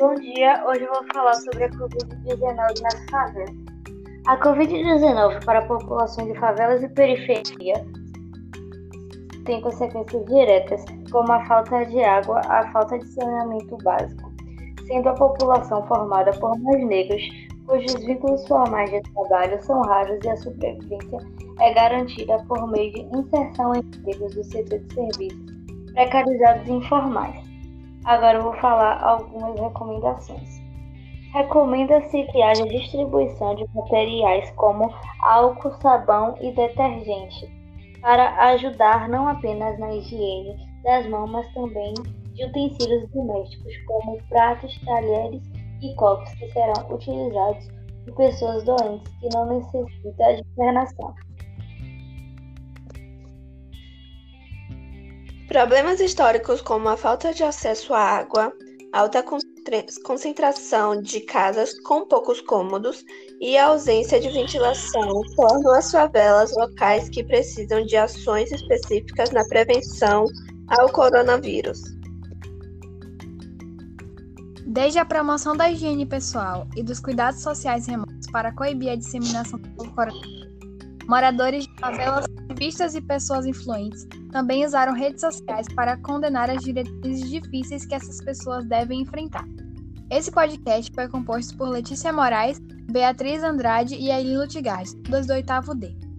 Bom dia, hoje eu vou falar sobre a Covid-19 nas favelas. A Covid-19 para a população de favelas e periferia tem consequências diretas, como a falta de água, a falta de saneamento básico, sendo a população formada por mais negros, cujos vínculos formais de trabalho são raros e a sobrevivência é garantida por meio de inserção em empregos do setor de serviços precarizados e informais. Agora eu vou falar algumas recomendações. Recomenda-se que haja distribuição de materiais como álcool, sabão e detergente, para ajudar não apenas na higiene das mãos, mas também de utensílios domésticos como pratos, talheres e copos que serão utilizados por pessoas doentes que não necessitam de internação. Problemas históricos como a falta de acesso à água, alta concentração de casas com poucos cômodos e a ausência de ventilação tornam as favelas locais que precisam de ações específicas na prevenção ao coronavírus. Desde a promoção da higiene pessoal e dos cuidados sociais remotos para coibir a disseminação do coronavírus, moradores de favelas, vistas e pessoas influentes também usaram redes sociais para condenar as diretrizes difíceis que essas pessoas devem enfrentar. Esse podcast foi composto por Letícia Moraes, Beatriz Andrade e Aileen Lutigas, dos do oitavo D.